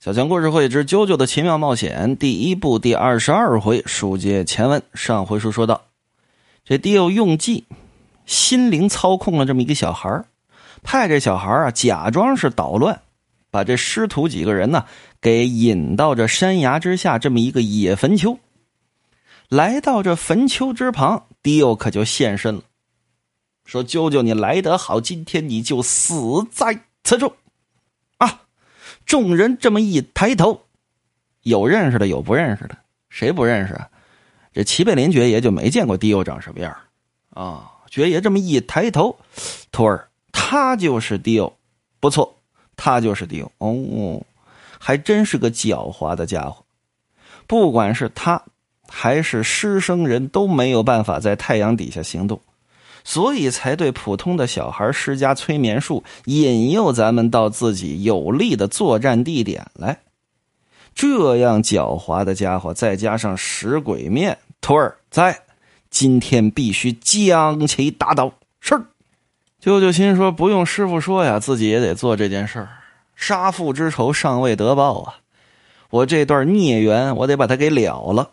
小强故事会之《啾啾的奇妙冒险》第一部第二十二回，书接前文。上回书说到，这迪欧用计，心灵操控了这么一个小孩派这小孩啊假装是捣乱，把这师徒几个人呢给引到这山崖之下这么一个野坟丘。来到这坟丘之旁，迪欧可就现身了，说：“啾啾，你来得好，今天你就死在此处。”众人这么一抬头，有认识的，有不认识的。谁不认识啊？这齐贝林爵爷就没见过迪欧长什么样啊！爵爷这么一抬头，徒儿，他就是迪欧，不错，他就是迪欧。哦，还真是个狡猾的家伙。不管是他还是师生人都没有办法在太阳底下行动。所以才对普通的小孩施加催眠术，引诱咱们到自己有利的作战地点来。这样狡猾的家伙，再加上食鬼面，徒儿在，今天必须将其打倒。是。舅舅心说：“不用师傅说呀，自己也得做这件事儿。杀父之仇尚未得报啊！我这段孽缘，我得把它给了了。”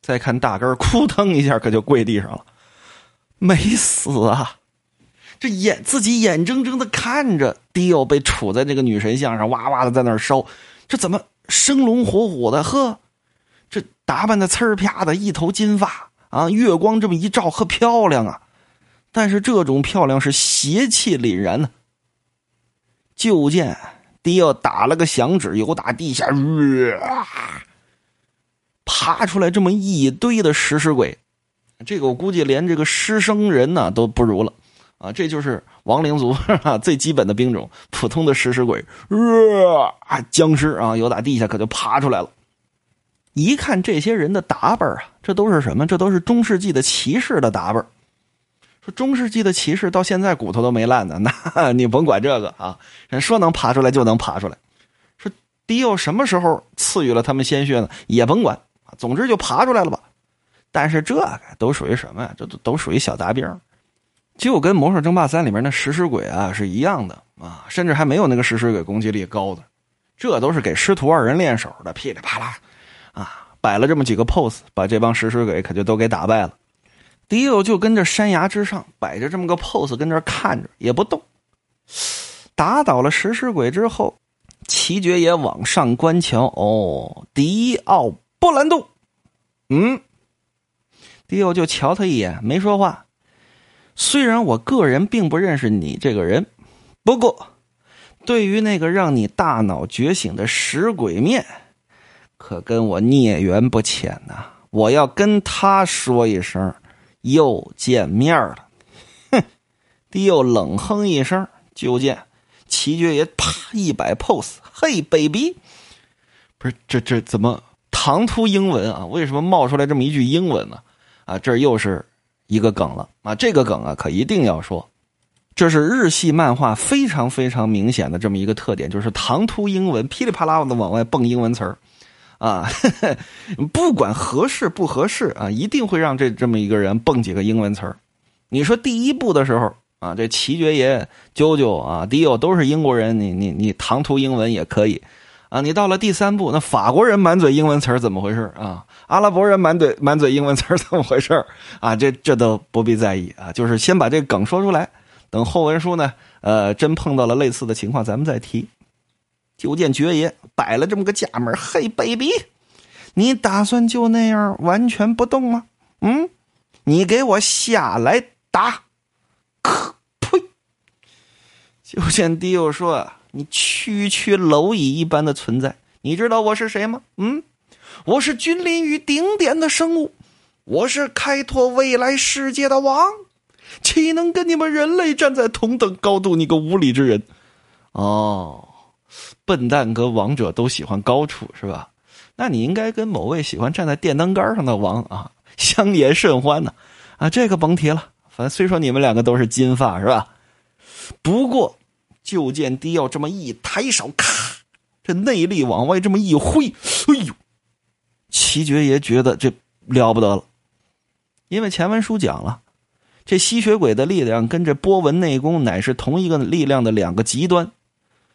再看大根，扑腾一下，可就跪地上了。没死啊！这眼自己眼睁睁的看着迪奥被杵在这个女神像上，哇哇的在那儿烧，这怎么生龙活虎的？呵，这打扮的呲儿啪的，一头金发啊，月光这么一照，呵漂亮啊！但是这种漂亮是邪气凛然呢。就见迪奥打了个响指，由打地下爬出来这么一堆的食尸鬼。这个我估计连这个师生人呢都不如了，啊，这就是亡灵族 最基本的兵种，普通的食尸鬼，啊，僵尸啊，有打地下可就爬出来了。一看这些人的打扮啊，这都是什么？这都是中世纪的骑士的打扮。说中世纪的骑士到现在骨头都没烂呢，那你甭管这个啊，人说能爬出来就能爬出来。说迪奥什么时候赐予了他们鲜血呢？也甭管，总之就爬出来了吧。但是这个都属于什么呀？这都都属于小杂兵，就跟《魔兽争霸三》里面那食尸鬼啊是一样的啊，甚至还没有那个食尸鬼攻击力高的。这都是给师徒二人练手的，噼里啪啦啊，摆了这么几个 pose，把这帮食尸鬼可就都给打败了。迪欧就跟着山崖之上摆着这么个 pose，跟这看着也不动。打倒了食尸鬼之后，齐爵爷往上观瞧，哦，迪奥波兰度，嗯。迪欧就瞧他一眼，没说话。虽然我个人并不认识你这个人，不过对于那个让你大脑觉醒的食鬼面，可跟我孽缘不浅呐。我要跟他说一声，又见面了。哼！迪欧冷哼一声，就见齐爵爷啪一摆 pose，嘿，baby，不是这这怎么唐突英文啊？为什么冒出来这么一句英文呢？啊这又是一个梗了啊！这个梗啊，可一定要说，这是日系漫画非常非常明显的这么一个特点，就是唐突英文噼里啪啦的往外蹦英文词儿啊，不管合适不合适啊，一定会让这这么一个人蹦几个英文词儿。你说第一部的时候啊，这齐爵爷、啾啾啊、迪欧都是英国人，你你你唐突英文也可以。啊，你到了第三部，那法国人满嘴英文词儿怎么回事啊？阿拉伯人满嘴满嘴英文词儿怎么回事啊？这这都不必在意啊，就是先把这梗说出来，等后文书呢，呃，真碰到了类似的情况，咱们再提。就见爵爷摆了这么个架门嘿，baby，你打算就那样完全不动吗？嗯，你给我下来打！可呸！就见迪欧说。你区区蝼蚁一般的存在，你知道我是谁吗？嗯，我是君临于顶点的生物，我是开拓未来世界的王，岂能跟你们人类站在同等高度？你个无礼之人！哦，笨蛋和王者都喜欢高处是吧？那你应该跟某位喜欢站在电灯杆上的王啊相言甚欢呢。啊，这个甭提了，反正虽说你们两个都是金发是吧？不过。就见迪奥这么一抬手，咔，这内力往外这么一挥，哎呦！齐爵爷觉得这了不得了，因为前文书讲了，这吸血鬼的力量跟这波纹内功乃是同一个力量的两个极端，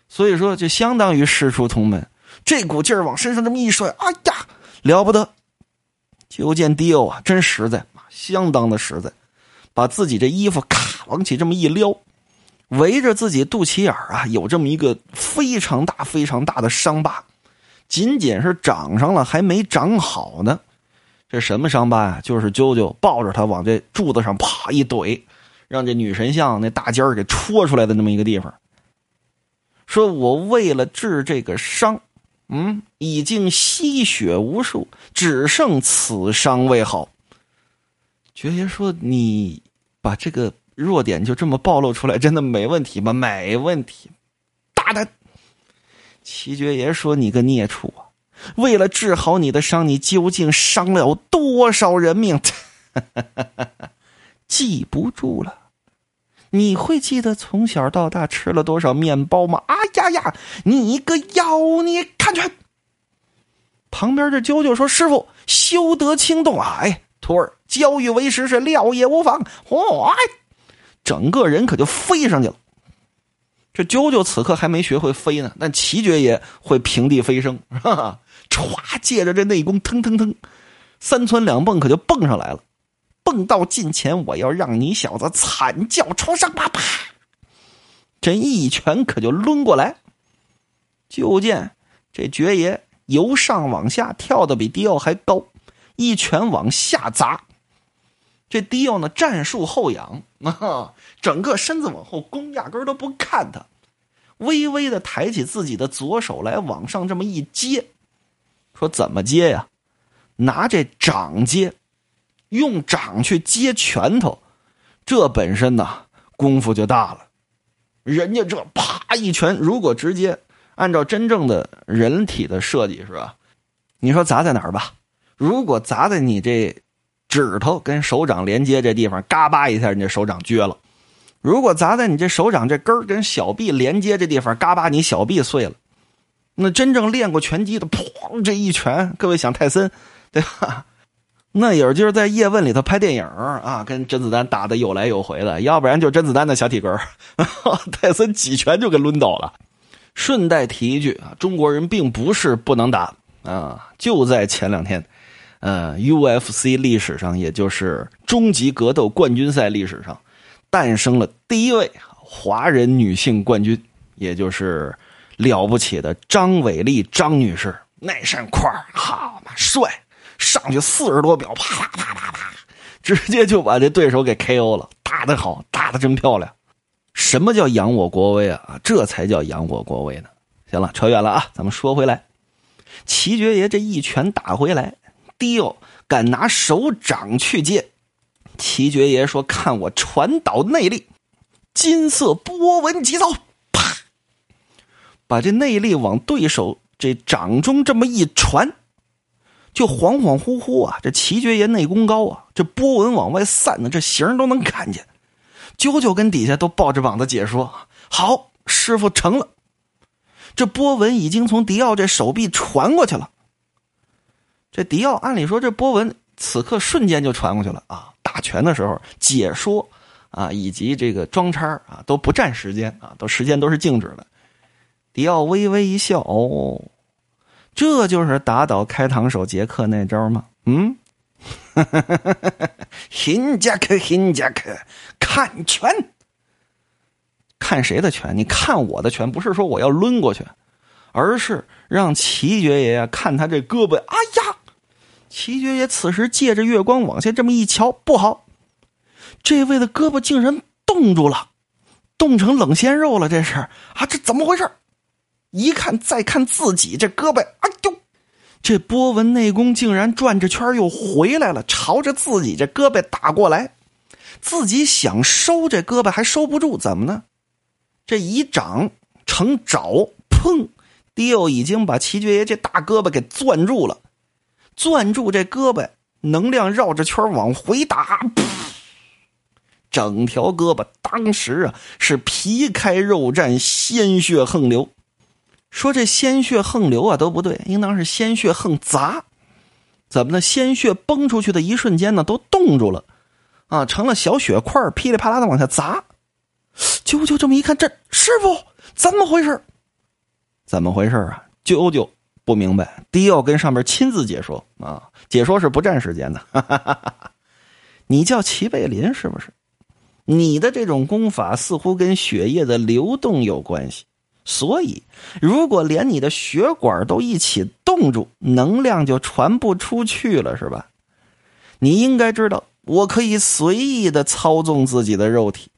所以说就相当于师出同门。这股劲儿往身上这么一甩，哎呀，了不得！就见迪欧啊，真实在，相当的实在，把自己这衣服咔往起这么一撩，围着自己肚脐眼啊，有这么一个非常大、非常大的伤疤，仅仅是长上了，还没长好呢。这什么伤疤呀？就是啾啾抱着他往这柱子上啪一怼，让这女神像那大尖儿给戳出来的那么一个地方。说我为了治这个伤，嗯，已经吸血无数，只剩此伤未好。爵爷说：“你把这个弱点就这么暴露出来，真的没问题吗？没问题，大胆。”齐爵爷说：“你个孽畜啊！”为了治好你的伤，你究竟伤了多少人命？记不住了。你会记得从小到大吃了多少面包吗？啊呀呀！你个妖孽，看去！旁边的啾啾说：“师傅，休得轻动啊！哎，徒儿教育为师是料也无妨。”嚯！整个人可就飞上去了。这啾啾此刻还没学会飞呢，但齐爵爷会平地飞升，哈哈。歘，借着这内功，腾腾腾，三窜两蹦，可就蹦上来了。蹦到近前，我要让你小子惨叫出声！啪啪，这一拳可就抡过来。就见这爵爷由上往下跳的比迪奥还高，一拳往下砸。这迪奥呢，战术后仰，啊，整个身子往后弓，压根都不看他，微微的抬起自己的左手来，往上这么一接。说怎么接呀？拿这掌接，用掌去接拳头，这本身呢功夫就大了。人家这啪一拳，如果直接按照真正的人体的设计是吧？你说砸在哪儿吧？如果砸在你这指头跟手掌连接这地方，嘎巴一下，你这手掌撅了；如果砸在你这手掌这根跟小臂连接这地方，嘎巴你小臂碎了。那真正练过拳击的，砰！这一拳，各位想泰森，对吧？那也就是在叶问里头拍电影啊，跟甄子丹打的有来有回的，要不然就甄子丹的小体格 泰森几拳就给抡倒了。顺带提一句啊，中国人并不是不能打啊，就在前两天，呃，UFC 历史上，也就是终极格斗冠军赛历史上，诞生了第一位华人女性冠军，也就是。了不起的张伟丽张女士，那身块好嘛帅，上去四十多秒，啪啪啪啪啪，直接就把这对手给 KO 了，打得好，打得真漂亮。什么叫扬我国威啊？这才叫扬我国威呢。行了，扯远了啊，咱们说回来，齐爵爷这一拳打回来，迪奥敢拿手掌去接，齐爵爷说：“看我传导内力，金色波纹急走。”啪把这内力往对手这掌中这么一传，就恍恍惚惚啊！这齐爵爷内功高啊，这波纹往外散呢，这形都能看见。啾啾跟底下都抱着膀子解说：“好，师傅成了。”这波纹已经从迪奥这手臂传过去了。这迪奥按理说这波纹此刻瞬间就传过去了啊！打拳的时候解说啊，以及这个装叉啊都不占时间啊，都时间都是静止的。迪奥微微一笑：“哦，这就是打倒开膛手杰克那招吗？”嗯，新杰克，新杰克，看拳，看谁的拳？你看我的拳，不是说我要抡过去，而是让齐爵爷看他这胳膊。哎呀，齐爵爷此时借着月光往下这么一瞧，不好，这位的胳膊竟然冻住了，冻成冷鲜肉了。这是啊，这怎么回事？一看，再看自己这胳膊，哎呦，这波纹内功竟然转着圈又回来了，朝着自己这胳膊打过来。自己想收这胳膊还收不住，怎么呢？这一掌成爪，砰！迪欧已经把齐爵爷这大胳膊给攥住了，攥住这胳膊，能量绕着圈往回打，整条胳膊当时啊是皮开肉绽，鲜血横流。说这鲜血横流啊都不对，应当是鲜血横砸。怎么呢？鲜血崩出去的一瞬间呢，都冻住了，啊，成了小血块，噼里啪啦的往下砸。啾啾这么一看，这师傅怎么回事？怎么回事啊？啾啾不明白，迪奥跟上面亲自解说啊，解说是不占时间的。你叫齐贝林是不是？你的这种功法似乎跟血液的流动有关系，所以如果连你的血管都一起冻住，能量就传不出去了，是吧？你应该知道，我可以随意的操纵自己的肉体。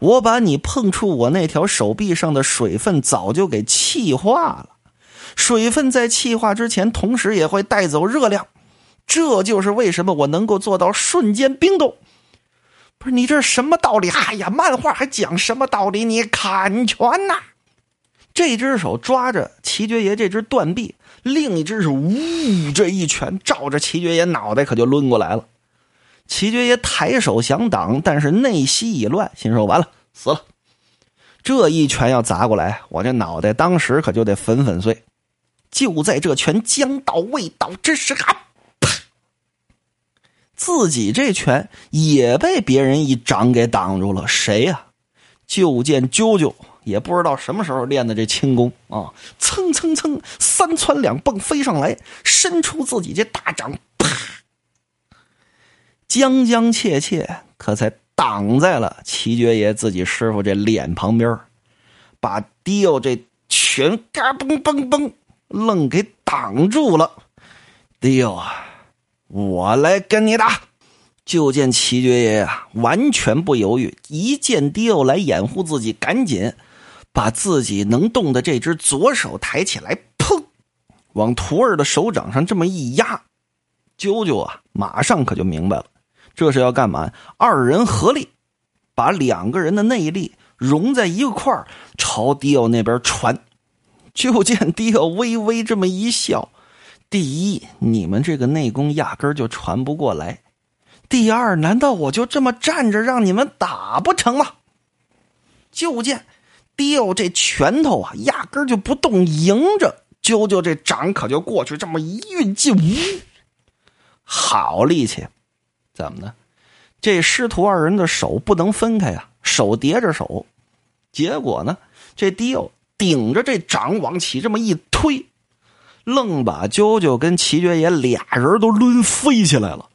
我把你碰触我那条手臂上的水分早就给气化了，水分在气化之前，同时也会带走热量，这就是为什么我能够做到瞬间冰冻。不是你这是什么道理？哎呀，漫画还讲什么道理？你砍拳呐！这只手抓着齐爵爷这只断臂，另一只是呜，这一拳照着齐爵爷脑袋可就抡过来了。齐爵爷抬手想挡，但是内息已乱，心说完了，死了。这一拳要砸过来，我这脑袋当时可就得粉粉碎。就在这拳将到未到之时，啊！自己这拳也被别人一掌给挡住了。谁呀？就见啾啾也不知道什么时候练的这轻功啊，蹭蹭蹭，三窜两蹦飞上来，伸出自己这大掌，啪！将将切切，可才挡在了齐爵爷自己师傅这脸旁边，把迪奥这拳嘎嘣嘣嘣愣给挡住了。迪奥啊！我来跟你打，就见齐爵爷啊，完全不犹豫，一见迪欧来掩护自己，赶紧把自己能动的这只左手抬起来，砰，往徒儿的手掌上这么一压。啾啾啊，马上可就明白了，这是要干嘛？二人合力，把两个人的内力融在一块儿，朝迪奥那边传。就见 迪奥微微这么一笑。第一，你们这个内功压根儿就传不过来；第二，难道我就这么站着让你们打不成吗？就见迪奥这拳头啊，压根儿就不动，迎着啾啾这掌可就过去，这么一运劲，呜，好力气！怎么呢？这师徒二人的手不能分开呀，手叠着手，结果呢，这迪奥顶着这掌往起这么一推。愣把啾啾跟齐爵爷俩人都抡飞起来了。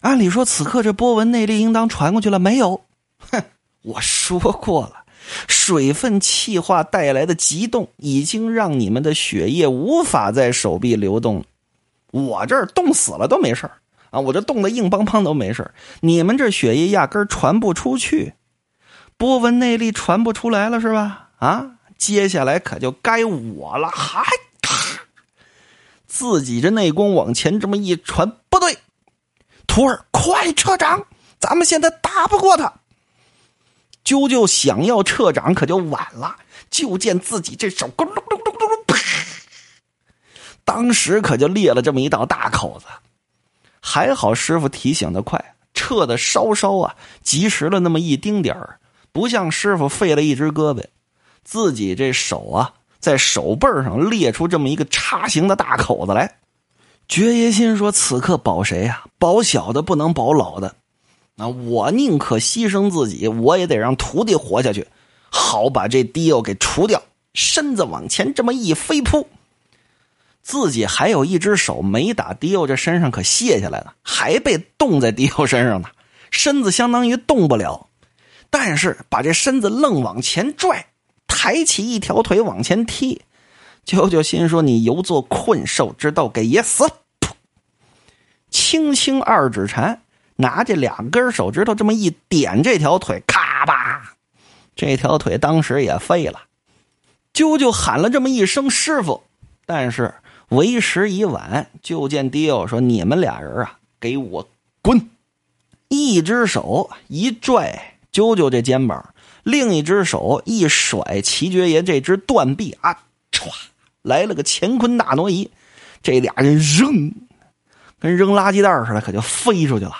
按理说，此刻这波纹内力应当传过去了，没有。哼，我说过了，水分气化带来的急冻已经让你们的血液无法在手臂流动了。我这儿冻死了都没事啊，我这冻得硬邦邦都没事你们这血液压根传不出去，波纹内力传不出来了是吧？啊，接下来可就该我了，嗨！自己这内功往前这么一传，不对，徒儿快撤掌，咱们现在打不过他。啾啾想要撤掌，可就晚了。就见自己这手咕噜噜噜噜噜，啪！当时可就裂了这么一道大口子。还好师傅提醒的快，撤的稍稍啊及时了那么一丁点儿，不像师傅废了一只胳膊，自己这手啊。在手背上裂出这么一个叉形的大口子来，爵爷心说：“此刻保谁呀？保小的不能保老的。那我宁可牺牲自己，我也得让徒弟活下去，好把这迪奥给除掉。”身子往前这么一飞扑，自己还有一只手没打迪奥这身上，可卸下来了，还被冻在迪奥身上呢，身子相当于动不了，但是把这身子愣往前拽。抬起一条腿往前踢，舅舅心说：“你犹做困兽之斗，给爷死！”噗，轻轻二指禅，拿这两根手指头这么一点，这条腿咔吧，这条腿当时也废了。舅舅喊了这么一声“师傅”，但是为时已晚。就见迪奥说：“你们俩人啊，给我滚！”一只手一拽舅舅这肩膀。另一只手一甩，齐爵爷这只断臂啊，歘，来了个乾坤大挪移，这俩人扔，跟扔垃圾袋似的，可就飞出去了。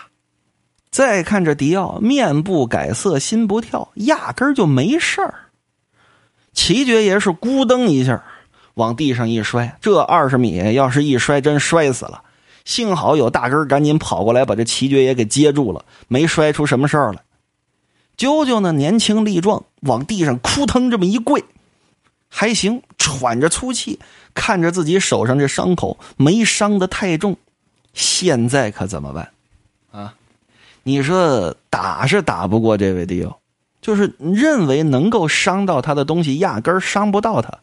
再看这迪奥，面不改色心不跳，压根就没事儿。齐爵爷是咕噔一下往地上一摔，这二十米要是一摔，真摔死了。幸好有大根赶紧跑过来把这齐爵爷给接住了，没摔出什么事儿来。啾啾呢，年轻力壮，往地上扑腾这么一跪，还行，喘着粗气，看着自己手上这伤口没伤的太重，现在可怎么办？啊，你说打是打不过这位迪欧，就是认为能够伤到他的东西，压根儿伤不到他，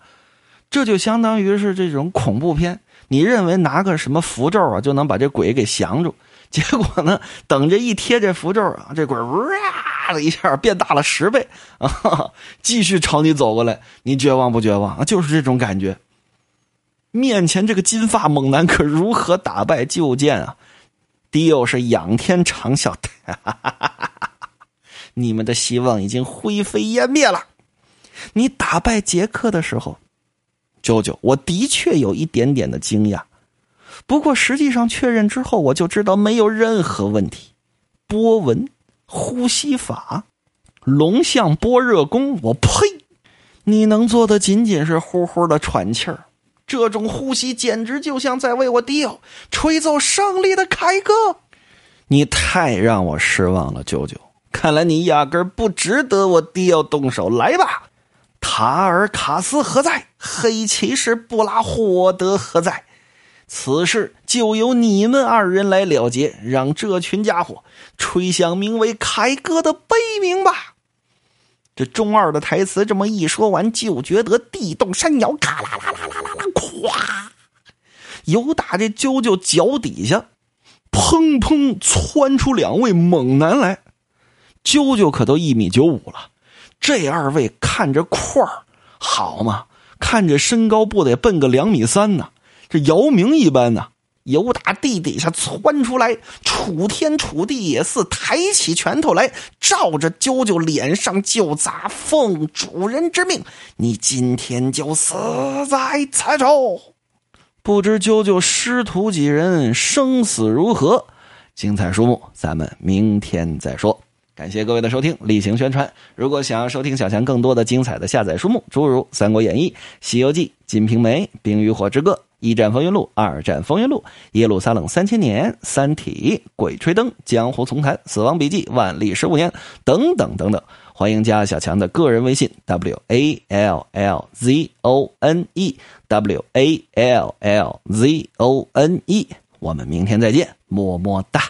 这就相当于是这种恐怖片。你认为拿个什么符咒啊就能把这鬼给降住？结果呢，等着一贴这符咒啊，这鬼哇的一下变大了十倍啊，继续朝你走过来。你绝望不绝望？就是这种感觉。面前这个金发猛男可如何打败？就见啊，迪欧是仰天长啸：“ 你们的希望已经灰飞烟灭了。你打败杰克的时候。”舅舅，我的确有一点点的惊讶，不过实际上确认之后，我就知道没有任何问题。波纹呼吸法，龙象波热功，我呸！你能做的仅仅是呼呼的喘气儿，这种呼吸简直就像在为我迪奥吹奏胜利的凯歌。你太让我失望了，舅舅。看来你压根不值得我迪奥动手。来吧。塔尔卡斯何在？黑骑士布拉霍德何在？此事就由你们二人来了结，让这群家伙吹响名为凯歌的悲鸣吧。这中二的台词这么一说完，就觉得地动山摇，咔啦啦啦啦啦啦，咵！有打这啾啾脚底下，砰砰窜出两位猛男来。啾啾可都一米九五了。这二位看着块儿好嘛？看着身高不得奔个两米三呢？这姚明一般呢，由打地底下窜出来，楚天楚地也似，抬起拳头来，照着啾啾脸上就砸。奉主人之命，你今天就死在此处。不知啾啾师徒几人生死如何？精彩书目，咱们明天再说。感谢各位的收听，例行宣传。如果想要收听小强更多的精彩的下载书目，诸如《三国演义》《西游记》《金瓶梅》《冰与火之歌》《一战风云录》《二战风云录》《耶路撒冷三千年》《三体》《鬼吹灯》《江湖丛谈》《死亡笔记》《万历十五年》等等等等，欢迎加小强的个人微信：w a l l z o n e w a l l z o n e。我们明天再见，么么哒。